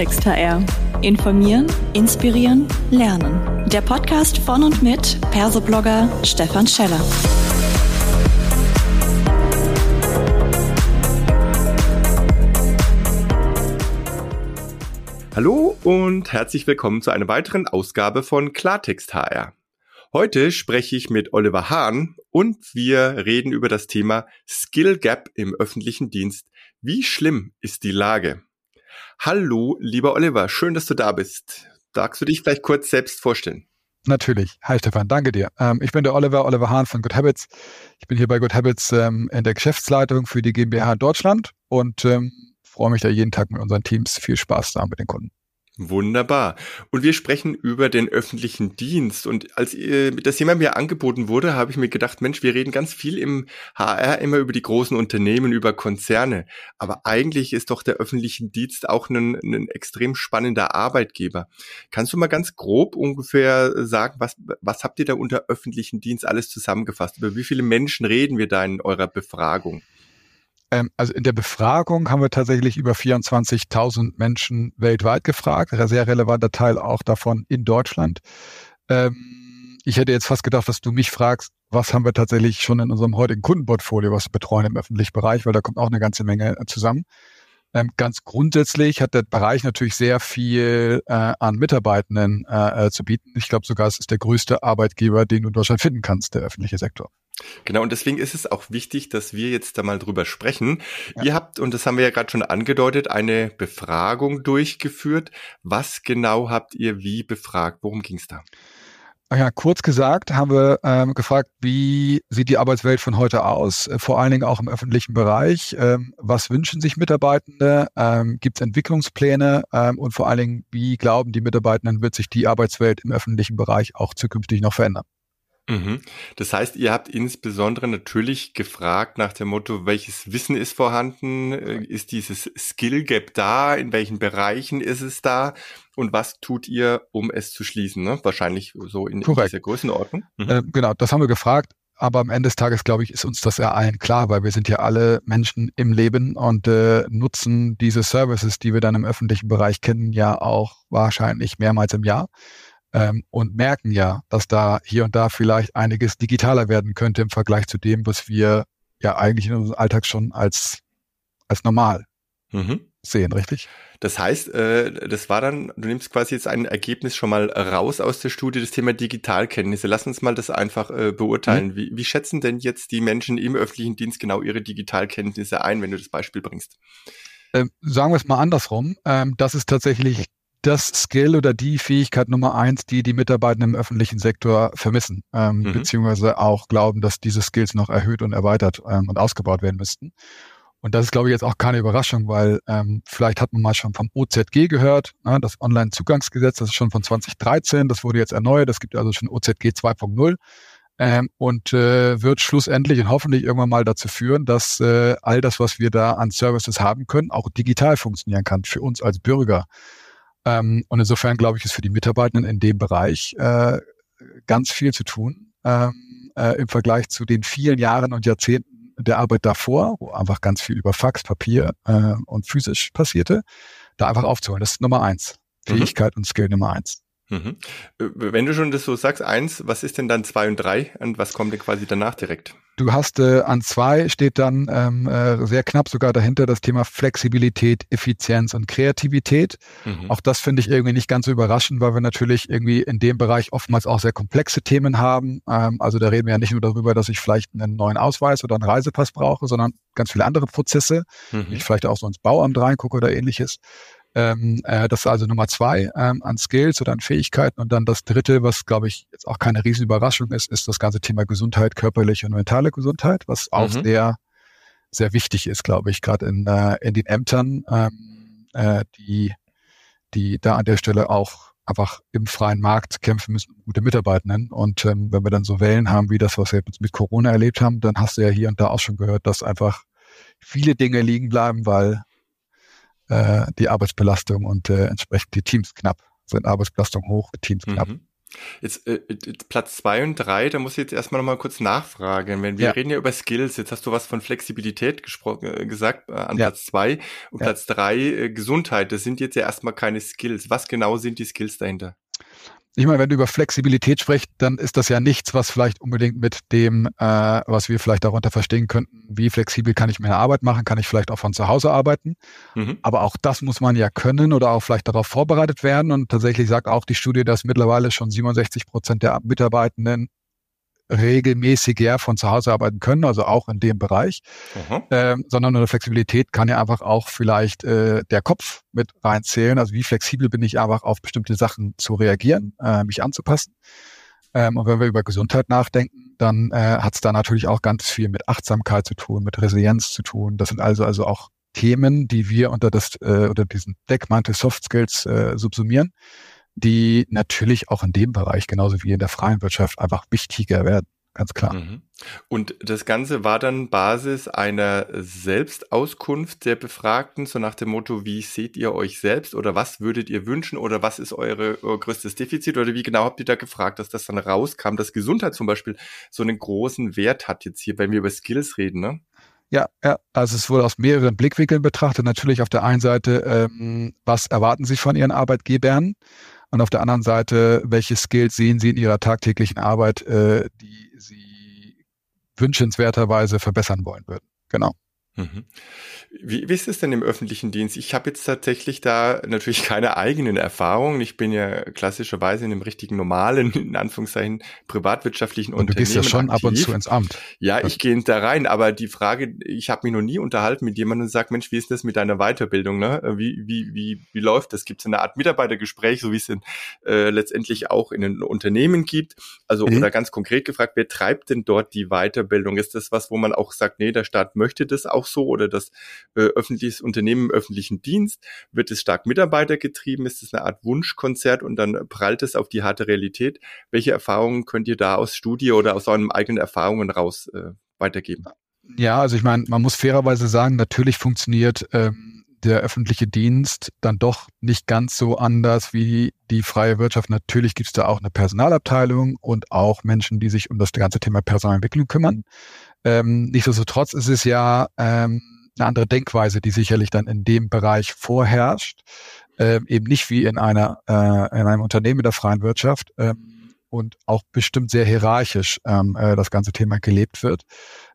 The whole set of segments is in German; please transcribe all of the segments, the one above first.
Klartext HR. Informieren, inspirieren, lernen. Der Podcast von und mit Persoblogger Stefan Scheller. Hallo und herzlich willkommen zu einer weiteren Ausgabe von Klartext HR. Heute spreche ich mit Oliver Hahn und wir reden über das Thema Skill Gap im öffentlichen Dienst. Wie schlimm ist die Lage? Hallo, lieber Oliver, schön, dass du da bist. Darfst du dich vielleicht kurz selbst vorstellen? Natürlich. Hi Stefan, danke dir. Ähm, ich bin der Oliver, Oliver Hahn von Good Habits. Ich bin hier bei Good Habits ähm, in der Geschäftsleitung für die GmbH Deutschland und ähm, freue mich da jeden Tag mit unseren Teams viel Spaß da mit den Kunden. Wunderbar. Und wir sprechen über den öffentlichen Dienst. Und als äh, das Thema mir angeboten wurde, habe ich mir gedacht, Mensch, wir reden ganz viel im HR immer über die großen Unternehmen, über Konzerne. Aber eigentlich ist doch der öffentliche Dienst auch ein, ein extrem spannender Arbeitgeber. Kannst du mal ganz grob ungefähr sagen, was, was habt ihr da unter öffentlichen Dienst alles zusammengefasst? Über wie viele Menschen reden wir da in eurer Befragung? Ähm, also in der Befragung haben wir tatsächlich über 24.000 Menschen weltweit gefragt, ein sehr relevanter Teil auch davon in Deutschland. Ähm, ich hätte jetzt fast gedacht, dass du mich fragst, was haben wir tatsächlich schon in unserem heutigen Kundenportfolio, was wir betreuen im öffentlichen Bereich, weil da kommt auch eine ganze Menge äh, zusammen. Ähm, ganz grundsätzlich hat der Bereich natürlich sehr viel äh, an Mitarbeitenden äh, äh zu bieten. Ich glaube sogar, es ist der größte Arbeitgeber, den du in Deutschland finden kannst, der öffentliche Sektor. Genau, und deswegen ist es auch wichtig, dass wir jetzt da mal drüber sprechen. Ja. Ihr habt, und das haben wir ja gerade schon angedeutet, eine Befragung durchgeführt. Was genau habt ihr wie befragt? Worum ging es da? Ja, kurz gesagt haben wir ähm, gefragt, wie sieht die Arbeitswelt von heute aus, äh, vor allen Dingen auch im öffentlichen Bereich. Ähm, was wünschen sich Mitarbeitende? Ähm, Gibt es Entwicklungspläne? Ähm, und vor allen Dingen, wie glauben die Mitarbeitenden, wird sich die Arbeitswelt im öffentlichen Bereich auch zukünftig noch verändern? Mhm. Das heißt, ihr habt insbesondere natürlich gefragt nach dem Motto, welches Wissen ist vorhanden? Äh, ist dieses Skill Gap da? In welchen Bereichen ist es da? Und was tut ihr, um es zu schließen? Ne? Wahrscheinlich so in, in dieser Größenordnung. Mhm. Äh, genau, das haben wir gefragt. Aber am Ende des Tages, glaube ich, ist uns das ja allen klar, weil wir sind ja alle Menschen im Leben und äh, nutzen diese Services, die wir dann im öffentlichen Bereich kennen, ja auch wahrscheinlich mehrmals im Jahr ähm, und merken ja, dass da hier und da vielleicht einiges digitaler werden könnte im Vergleich zu dem, was wir ja eigentlich in unserem Alltag schon als, als normal mhm. Sehen, richtig? Das heißt, äh, das war dann, du nimmst quasi jetzt ein Ergebnis schon mal raus aus der Studie, das Thema Digitalkenntnisse. Lass uns mal das einfach äh, beurteilen. Mhm. Wie, wie schätzen denn jetzt die Menschen im öffentlichen Dienst genau ihre Digitalkenntnisse ein, wenn du das Beispiel bringst? Ähm, sagen wir es mal andersrum. Ähm, das ist tatsächlich das Skill oder die Fähigkeit Nummer eins, die die Mitarbeiter im öffentlichen Sektor vermissen, ähm, mhm. beziehungsweise auch glauben, dass diese Skills noch erhöht und erweitert ähm, und ausgebaut werden müssten. Und das ist, glaube ich, jetzt auch keine Überraschung, weil ähm, vielleicht hat man mal schon vom OZG gehört, ne, das Online-Zugangsgesetz, das ist schon von 2013, das wurde jetzt erneuert, es gibt also schon OZG 2.0 ähm, und äh, wird schlussendlich und hoffentlich irgendwann mal dazu führen, dass äh, all das, was wir da an Services haben können, auch digital funktionieren kann für uns als Bürger. Ähm, und insofern glaube ich, ist für die Mitarbeitenden in dem Bereich äh, ganz viel zu tun ähm, äh, im Vergleich zu den vielen Jahren und Jahrzehnten der Arbeit davor, wo einfach ganz viel über Fax, Papier äh, und physisch passierte, da einfach aufzuholen. Das ist Nummer eins. Mhm. Fähigkeit und Skill Nummer eins. Mhm. Äh, wenn du schon das so sagst, eins, was ist denn dann zwei und drei und was kommt denn quasi danach direkt? Du hast äh, an zwei steht dann ähm, äh, sehr knapp sogar dahinter das Thema Flexibilität, Effizienz und Kreativität. Mhm. Auch das finde ich irgendwie nicht ganz so überraschend, weil wir natürlich irgendwie in dem Bereich oftmals auch sehr komplexe Themen haben. Ähm, also da reden wir ja nicht nur darüber, dass ich vielleicht einen neuen Ausweis oder einen Reisepass brauche, sondern ganz viele andere Prozesse. Mhm. Ich vielleicht auch so ins Bauamt reingucke oder ähnliches. Ähm, äh, das ist also Nummer zwei ähm, an Skills oder an Fähigkeiten. Und dann das dritte, was glaube ich jetzt auch keine Riesenüberraschung ist, ist das ganze Thema Gesundheit, körperliche und mentale Gesundheit, was auch mhm. sehr, sehr wichtig ist, glaube ich, gerade in, äh, in den Ämtern, ähm, äh, die, die da an der Stelle auch einfach im freien Markt kämpfen müssen, gute Mitarbeitenden. Und ähm, wenn wir dann so Wellen haben, wie das, was wir jetzt mit Corona erlebt haben, dann hast du ja hier und da auch schon gehört, dass einfach viele Dinge liegen bleiben, weil äh, die Arbeitsbelastung und äh, entsprechend die Teams knapp sind. Arbeitsbelastung hoch, Teams knapp. Mhm. Jetzt äh, Platz zwei und drei, da muss ich jetzt erstmal nochmal kurz nachfragen. Wenn wir ja. reden ja über Skills, jetzt hast du was von Flexibilität gesprochen, äh, gesagt äh, an ja. Platz zwei und ja. Platz drei äh, Gesundheit. Das sind jetzt ja erstmal keine Skills. Was genau sind die Skills dahinter? Ich meine, wenn du über Flexibilität sprichst, dann ist das ja nichts, was vielleicht unbedingt mit dem, äh, was wir vielleicht darunter verstehen könnten, wie flexibel kann ich meine Arbeit machen, kann ich vielleicht auch von zu Hause arbeiten. Mhm. Aber auch das muss man ja können oder auch vielleicht darauf vorbereitet werden. Und tatsächlich sagt auch die Studie, dass mittlerweile schon 67 Prozent der Mitarbeitenden regelmäßig ja von zu Hause arbeiten können, also auch in dem Bereich, ähm, sondern eine Flexibilität kann ja einfach auch vielleicht äh, der Kopf mit reinzählen. Also wie flexibel bin ich einfach auf bestimmte Sachen zu reagieren, äh, mich anzupassen. Ähm, und wenn wir über Gesundheit nachdenken, dann äh, hat es da natürlich auch ganz viel mit Achtsamkeit zu tun, mit Resilienz zu tun. Das sind also also auch Themen, die wir unter das äh, unter diesen Deckmantel Soft Skills äh, subsumieren die natürlich auch in dem Bereich, genauso wie in der freien Wirtschaft, einfach wichtiger werden. Ganz klar. Mhm. Und das Ganze war dann Basis einer Selbstauskunft der Befragten, so nach dem Motto, wie seht ihr euch selbst oder was würdet ihr wünschen oder was ist eure, euer größtes Defizit oder wie genau habt ihr da gefragt, dass das dann rauskam, dass Gesundheit zum Beispiel so einen großen Wert hat jetzt hier, wenn wir über Skills reden, ne? Ja, ja, also es wurde aus mehreren Blickwinkeln betrachtet. Natürlich auf der einen Seite, ähm, was erwarten Sie von Ihren Arbeitgebern? Und auf der anderen Seite, welche Skills sehen Sie in Ihrer tagtäglichen Arbeit, äh, die Sie wünschenswerterweise verbessern wollen würden? Genau. Mhm. Wie, wie ist es denn im öffentlichen Dienst? Ich habe jetzt tatsächlich da natürlich keine eigenen Erfahrungen. Ich bin ja klassischerweise in einem richtigen normalen, in Anführungszeichen, privatwirtschaftlichen und Unternehmen. Du gehst ja schon aktiv. ab und zu ins Amt. Ja, ich gehe da rein, aber die Frage, ich habe mich noch nie unterhalten mit jemandem und sagt, Mensch, wie ist das mit deiner Weiterbildung? Ne? Wie, wie, wie, wie läuft das? Gibt es eine Art Mitarbeitergespräch, so wie es in, äh, letztendlich auch in den Unternehmen gibt? Also, mhm. oder ganz konkret gefragt, wer treibt denn dort die Weiterbildung? Ist das was, wo man auch sagt, nee, der Staat möchte das auch so oder das äh, öffentliches Unternehmen im öffentlichen Dienst? Wird es stark mitarbeitergetrieben? Ist es eine Art Wunschkonzert und dann prallt es auf die harte Realität? Welche Erfahrungen könnt ihr da aus Studie oder aus euren eigenen Erfahrungen raus äh, weitergeben? Ja, also ich meine, man muss fairerweise sagen, natürlich funktioniert ähm, der öffentliche Dienst dann doch nicht ganz so anders wie die freie Wirtschaft. Natürlich gibt es da auch eine Personalabteilung und auch Menschen, die sich um das ganze Thema Personalentwicklung kümmern. Ähm, nichtsdestotrotz ist es ja ähm, eine andere Denkweise, die sicherlich dann in dem Bereich vorherrscht, ähm, eben nicht wie in einer äh, in einem Unternehmen der freien Wirtschaft ähm, und auch bestimmt sehr hierarchisch ähm, äh, das ganze Thema gelebt wird.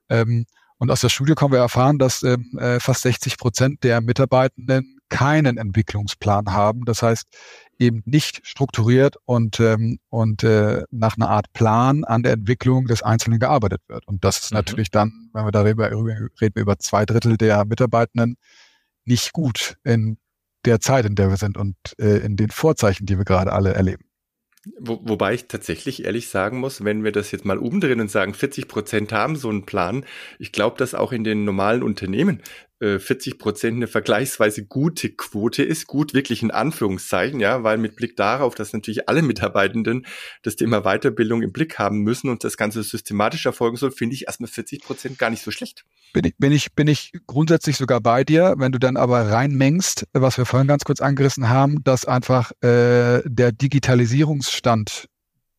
Ähm, und aus der Studie können wir erfahren, dass ähm, äh, fast 60 Prozent der Mitarbeitenden keinen Entwicklungsplan haben. Das heißt, eben nicht strukturiert und, ähm, und äh, nach einer Art Plan an der Entwicklung des Einzelnen gearbeitet wird. Und das ist mhm. natürlich dann, wenn wir darüber reden, wir über zwei Drittel der Mitarbeitenden, nicht gut in der Zeit, in der wir sind und äh, in den Vorzeichen, die wir gerade alle erleben. Wo, wobei ich tatsächlich ehrlich sagen muss, wenn wir das jetzt mal umdrehen und sagen, 40 Prozent haben so einen Plan, ich glaube, dass auch in den normalen Unternehmen 40 äh, Prozent eine vergleichsweise gute Quote ist, gut wirklich in Anführungszeichen, ja, weil mit Blick darauf, dass natürlich alle Mitarbeitenden das Thema Weiterbildung im Blick haben müssen und das Ganze systematisch erfolgen soll, finde ich erstmal 40 Prozent gar nicht so schlecht. Bin ich, bin ich, bin ich grundsätzlich sogar bei dir, wenn du dann aber reinmengst, was wir vorhin ganz kurz angerissen haben, dass einfach äh, der Digitalisierungsstand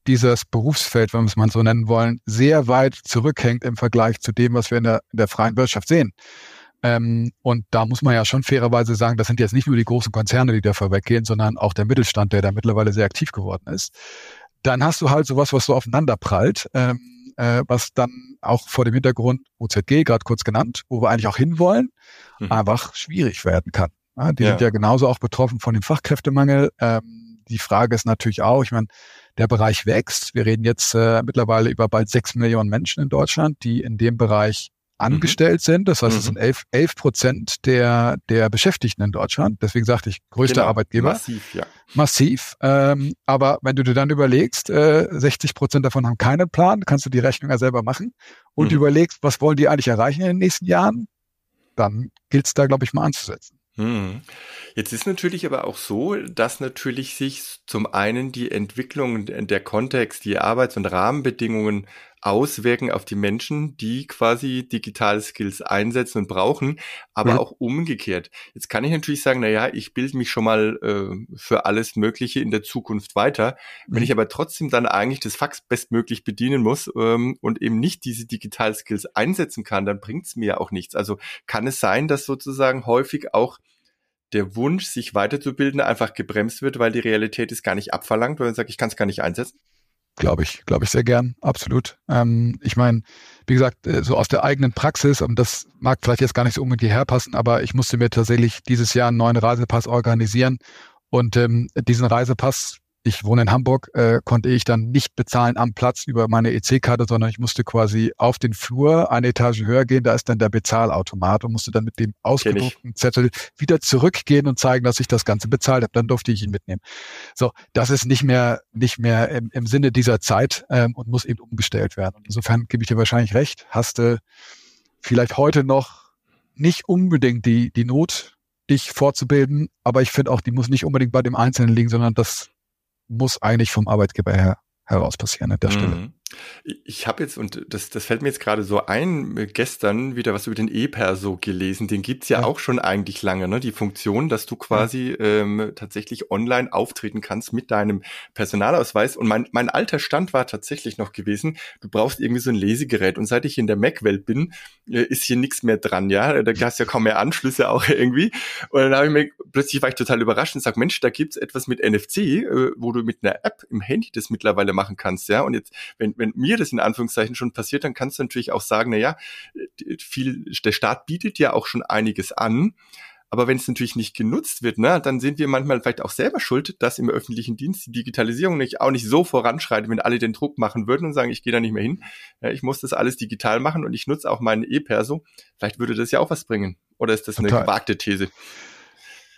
dieses Berufsfeld, wenn wir es mal so nennen wollen, sehr weit zurückhängt im Vergleich zu dem, was wir in der, in der freien Wirtschaft sehen. Ähm, und da muss man ja schon fairerweise sagen, das sind jetzt nicht nur die großen Konzerne, die da vorweggehen, sondern auch der Mittelstand, der da mittlerweile sehr aktiv geworden ist. Dann hast du halt sowas, was so aufeinander prallt, ähm, äh, was dann auch vor dem Hintergrund OZG, gerade kurz genannt, wo wir eigentlich auch hinwollen, mhm. einfach schwierig werden kann. Ja, die ja. sind ja genauso auch betroffen von dem Fachkräftemangel. Ähm, die Frage ist natürlich auch, ich meine, der Bereich wächst. Wir reden jetzt äh, mittlerweile über bald sechs Millionen Menschen in Deutschland, die in dem Bereich angestellt mhm. sind. Das heißt, mhm. es sind elf, elf Prozent der, der Beschäftigten in Deutschland. Deswegen sagte ich, größter genau. Arbeitgeber. Massiv, ja. Massiv. Ähm, aber wenn du dir dann überlegst, äh, 60 Prozent davon haben keinen Plan, kannst du die Rechnung ja selber machen und mhm. überlegst, was wollen die eigentlich erreichen in den nächsten Jahren, dann gilt es da, glaube ich, mal anzusetzen. Hm. Jetzt ist natürlich aber auch so, dass natürlich sich zum einen die Entwicklung, der Kontext, die Arbeits- und Rahmenbedingungen auswirken auf die Menschen, die quasi digitale Skills einsetzen und brauchen, aber mhm. auch umgekehrt. Jetzt kann ich natürlich sagen, na ja, ich bilde mich schon mal äh, für alles Mögliche in der Zukunft weiter. Wenn mhm. ich aber trotzdem dann eigentlich das Fax bestmöglich bedienen muss ähm, und eben nicht diese Digital Skills einsetzen kann, dann bringt es mir auch nichts. Also kann es sein, dass sozusagen häufig auch der Wunsch, sich weiterzubilden, einfach gebremst wird, weil die Realität ist gar nicht abverlangt, weil man sagt, ich kann es gar nicht einsetzen? Glaube ich, glaube ich sehr gern, absolut. Ähm, ich meine, wie gesagt, äh, so aus der eigenen Praxis, und das mag vielleicht jetzt gar nicht so unbedingt hierher passen, aber ich musste mir tatsächlich dieses Jahr einen neuen Reisepass organisieren und ähm, diesen Reisepass ich wohne in Hamburg, äh, konnte ich dann nicht bezahlen am Platz über meine EC-Karte, sondern ich musste quasi auf den Flur eine Etage höher gehen. Da ist dann der Bezahlautomat und musste dann mit dem ausgedruckten Zettel wieder zurückgehen und zeigen, dass ich das Ganze bezahlt habe. Dann durfte ich ihn mitnehmen. So, das ist nicht mehr nicht mehr im, im Sinne dieser Zeit ähm, und muss eben umgestellt werden. Und insofern gebe ich dir wahrscheinlich recht. Hast du vielleicht heute noch nicht unbedingt die die Not dich fortzubilden, aber ich finde auch, die muss nicht unbedingt bei dem Einzelnen liegen, sondern das muss eigentlich vom Arbeitgeber her heraus passieren an der Stelle. Ich habe jetzt, und das, das fällt mir jetzt gerade so ein, äh, gestern wieder was über den E-Perso gelesen. Den gibt's ja, ja, auch schon eigentlich lange, ne? Die Funktion, dass du quasi ja. ähm, tatsächlich online auftreten kannst mit deinem Personalausweis. Und mein, mein alter Stand war tatsächlich noch gewesen, du brauchst irgendwie so ein Lesegerät. Und seit ich in der Mac-Welt bin, äh, ist hier nichts mehr dran, ja. Da hast du ja kaum mehr Anschlüsse auch irgendwie. Und dann habe ich mir, plötzlich war ich total überrascht und sag, Mensch, da gibt's etwas mit NFC, äh, wo du mit einer App im Handy das mittlerweile machen kannst, ja. Und jetzt, wenn wenn mir das in Anführungszeichen schon passiert, dann kannst du natürlich auch sagen, na ja, viel, der Staat bietet ja auch schon einiges an. Aber wenn es natürlich nicht genutzt wird, ne, dann sind wir manchmal vielleicht auch selber schuld, dass im öffentlichen Dienst die Digitalisierung nicht auch nicht so voranschreitet, wenn alle den Druck machen würden und sagen, ich gehe da nicht mehr hin. Ja, ich muss das alles digital machen und ich nutze auch meinen E-Perso. Vielleicht würde das ja auch was bringen. Oder ist das Total. eine gewagte These?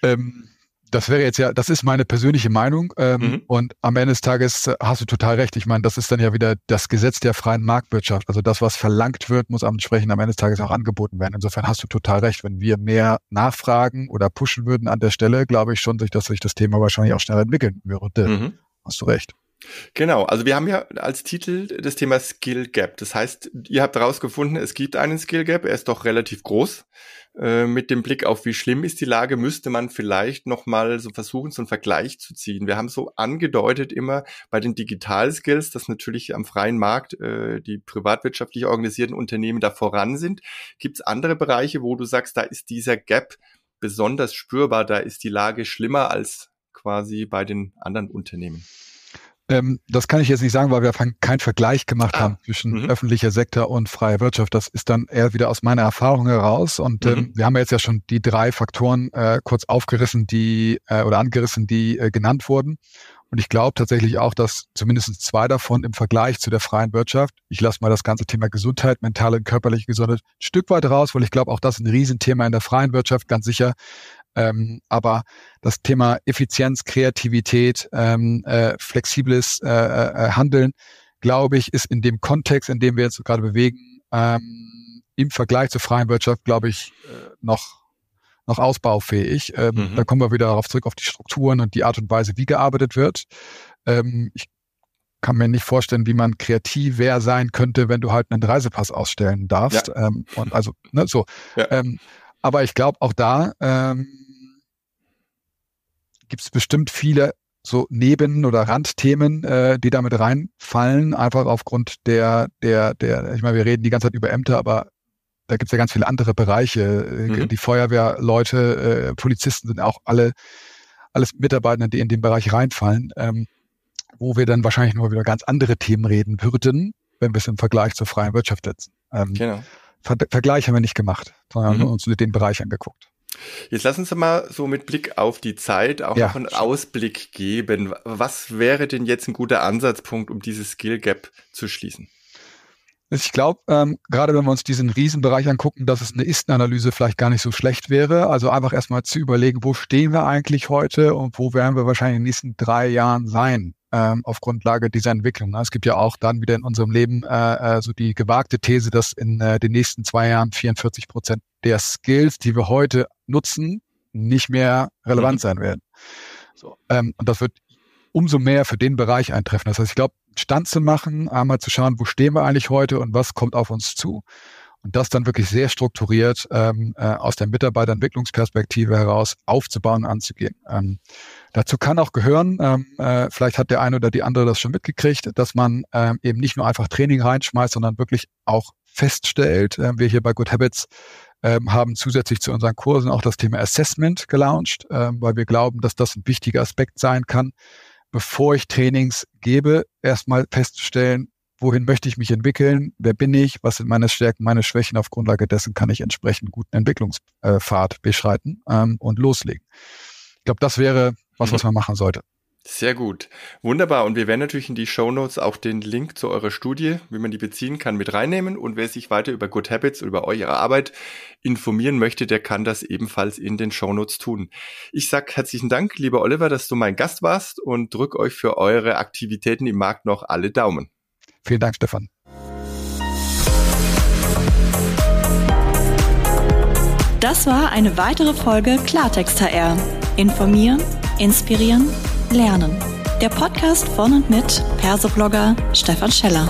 Ähm, das wäre jetzt ja, das ist meine persönliche Meinung. Ähm, mhm. Und am Ende des Tages äh, hast du total recht. Ich meine, das ist dann ja wieder das Gesetz der freien Marktwirtschaft. Also das, was verlangt wird, muss entsprechend am Ende des Tages auch angeboten werden. Insofern hast du total recht. Wenn wir mehr nachfragen oder pushen würden an der Stelle, glaube ich schon, dass sich das Thema wahrscheinlich auch schneller entwickeln würde. Mhm. Hast du recht. Genau, also wir haben ja als Titel das Thema Skill Gap. Das heißt, ihr habt herausgefunden, es gibt einen Skill Gap, er ist doch relativ groß. Äh, mit dem Blick auf, wie schlimm ist die Lage, müsste man vielleicht nochmal so versuchen, so einen Vergleich zu ziehen. Wir haben so angedeutet immer bei den Digital Skills, dass natürlich am freien Markt äh, die privatwirtschaftlich organisierten Unternehmen da voran sind. Gibt es andere Bereiche, wo du sagst, da ist dieser Gap besonders spürbar, da ist die Lage schlimmer als quasi bei den anderen Unternehmen? Ähm, das kann ich jetzt nicht sagen, weil wir keinen Vergleich gemacht ah. haben zwischen mhm. öffentlicher Sektor und freier Wirtschaft. Das ist dann eher wieder aus meiner Erfahrung heraus. Und ähm, mhm. wir haben jetzt ja schon die drei Faktoren äh, kurz aufgerissen, die äh, oder angerissen, die äh, genannt wurden. Und ich glaube tatsächlich auch, dass zumindest zwei davon im Vergleich zu der freien Wirtschaft, ich lasse mal das ganze Thema Gesundheit, mentale und körperliche Gesundheit ein Stück weit raus, weil ich glaube, auch das ist ein Riesenthema in der freien Wirtschaft, ganz sicher. Ähm, aber das Thema Effizienz, Kreativität, ähm, äh, flexibles äh, äh, Handeln, glaube ich, ist in dem Kontext, in dem wir uns gerade bewegen, ähm, im Vergleich zur freien Wirtschaft, glaube ich, äh, noch noch ausbaufähig. Ähm, mhm. Da kommen wir wieder darauf zurück, auf die Strukturen und die Art und Weise, wie gearbeitet wird. Ähm, ich kann mir nicht vorstellen, wie man kreativer sein könnte, wenn du halt einen Reisepass ausstellen darfst. Ja. Ähm, und also, ne, so. Ja. Ähm, aber ich glaube, auch da ähm, gibt es bestimmt viele so Neben- oder Randthemen, äh, die damit reinfallen, einfach aufgrund der, der, der, ich meine, wir reden die ganze Zeit über Ämter, aber da gibt es ja ganz viele andere Bereiche. Äh, mhm. Die Feuerwehrleute, äh, Polizisten sind auch alle, alles Mitarbeiter, die in den Bereich reinfallen, ähm, wo wir dann wahrscheinlich nur wieder ganz andere Themen reden würden, wenn wir es im Vergleich zur freien Wirtschaft setzen. Ähm, genau. Ver Vergleich haben wir nicht gemacht, sondern mhm. nur uns den Bereich angeguckt. Jetzt lass uns mal so mit Blick auf die Zeit auch ja. noch einen Ausblick geben. Was wäre denn jetzt ein guter Ansatzpunkt, um dieses Skill Gap zu schließen? Ich glaube, ähm, gerade wenn wir uns diesen Riesenbereich angucken, dass es eine Ist-Analyse vielleicht gar nicht so schlecht wäre. Also einfach erstmal zu überlegen, wo stehen wir eigentlich heute und wo werden wir wahrscheinlich in den nächsten drei Jahren sein ähm, auf Grundlage dieser Entwicklung. Es gibt ja auch dann wieder in unserem Leben äh, äh, so die gewagte These, dass in äh, den nächsten zwei Jahren 44 Prozent der Skills, die wir heute nutzen, nicht mehr relevant mhm. sein werden. So, ähm, und das wird umso mehr für den Bereich eintreffen. Das heißt, ich glaube, Stand zu machen, einmal zu schauen, wo stehen wir eigentlich heute und was kommt auf uns zu. Und das dann wirklich sehr strukturiert ähm, äh, aus der Mitarbeiterentwicklungsperspektive heraus aufzubauen und anzugehen. Ähm, dazu kann auch gehören, ähm, äh, vielleicht hat der eine oder die andere das schon mitgekriegt, dass man ähm, eben nicht nur einfach Training reinschmeißt, sondern wirklich auch feststellt, äh, wir hier bei Good Habits ähm, haben zusätzlich zu unseren Kursen auch das Thema Assessment gelauncht, ähm, weil wir glauben, dass das ein wichtiger Aspekt sein kann, bevor ich Trainings gebe, erstmal festzustellen, wohin möchte ich mich entwickeln, wer bin ich, was sind meine Stärken, meine Schwächen. Auf Grundlage dessen kann ich entsprechend guten Entwicklungspfad beschreiten ähm, und loslegen. Ich glaube, das wäre was, was man machen sollte. Sehr gut. Wunderbar. Und wir werden natürlich in die Show Notes auch den Link zu eurer Studie, wie man die beziehen kann, mit reinnehmen. Und wer sich weiter über Good Habits, über eure Arbeit informieren möchte, der kann das ebenfalls in den Show Notes tun. Ich sag herzlichen Dank, lieber Oliver, dass du mein Gast warst und drück euch für eure Aktivitäten im Markt noch alle Daumen. Vielen Dank, Stefan. Das war eine weitere Folge Klartext HR. Informieren, inspirieren, lernen. Der Podcast von und mit Persoblogger Stefan Scheller.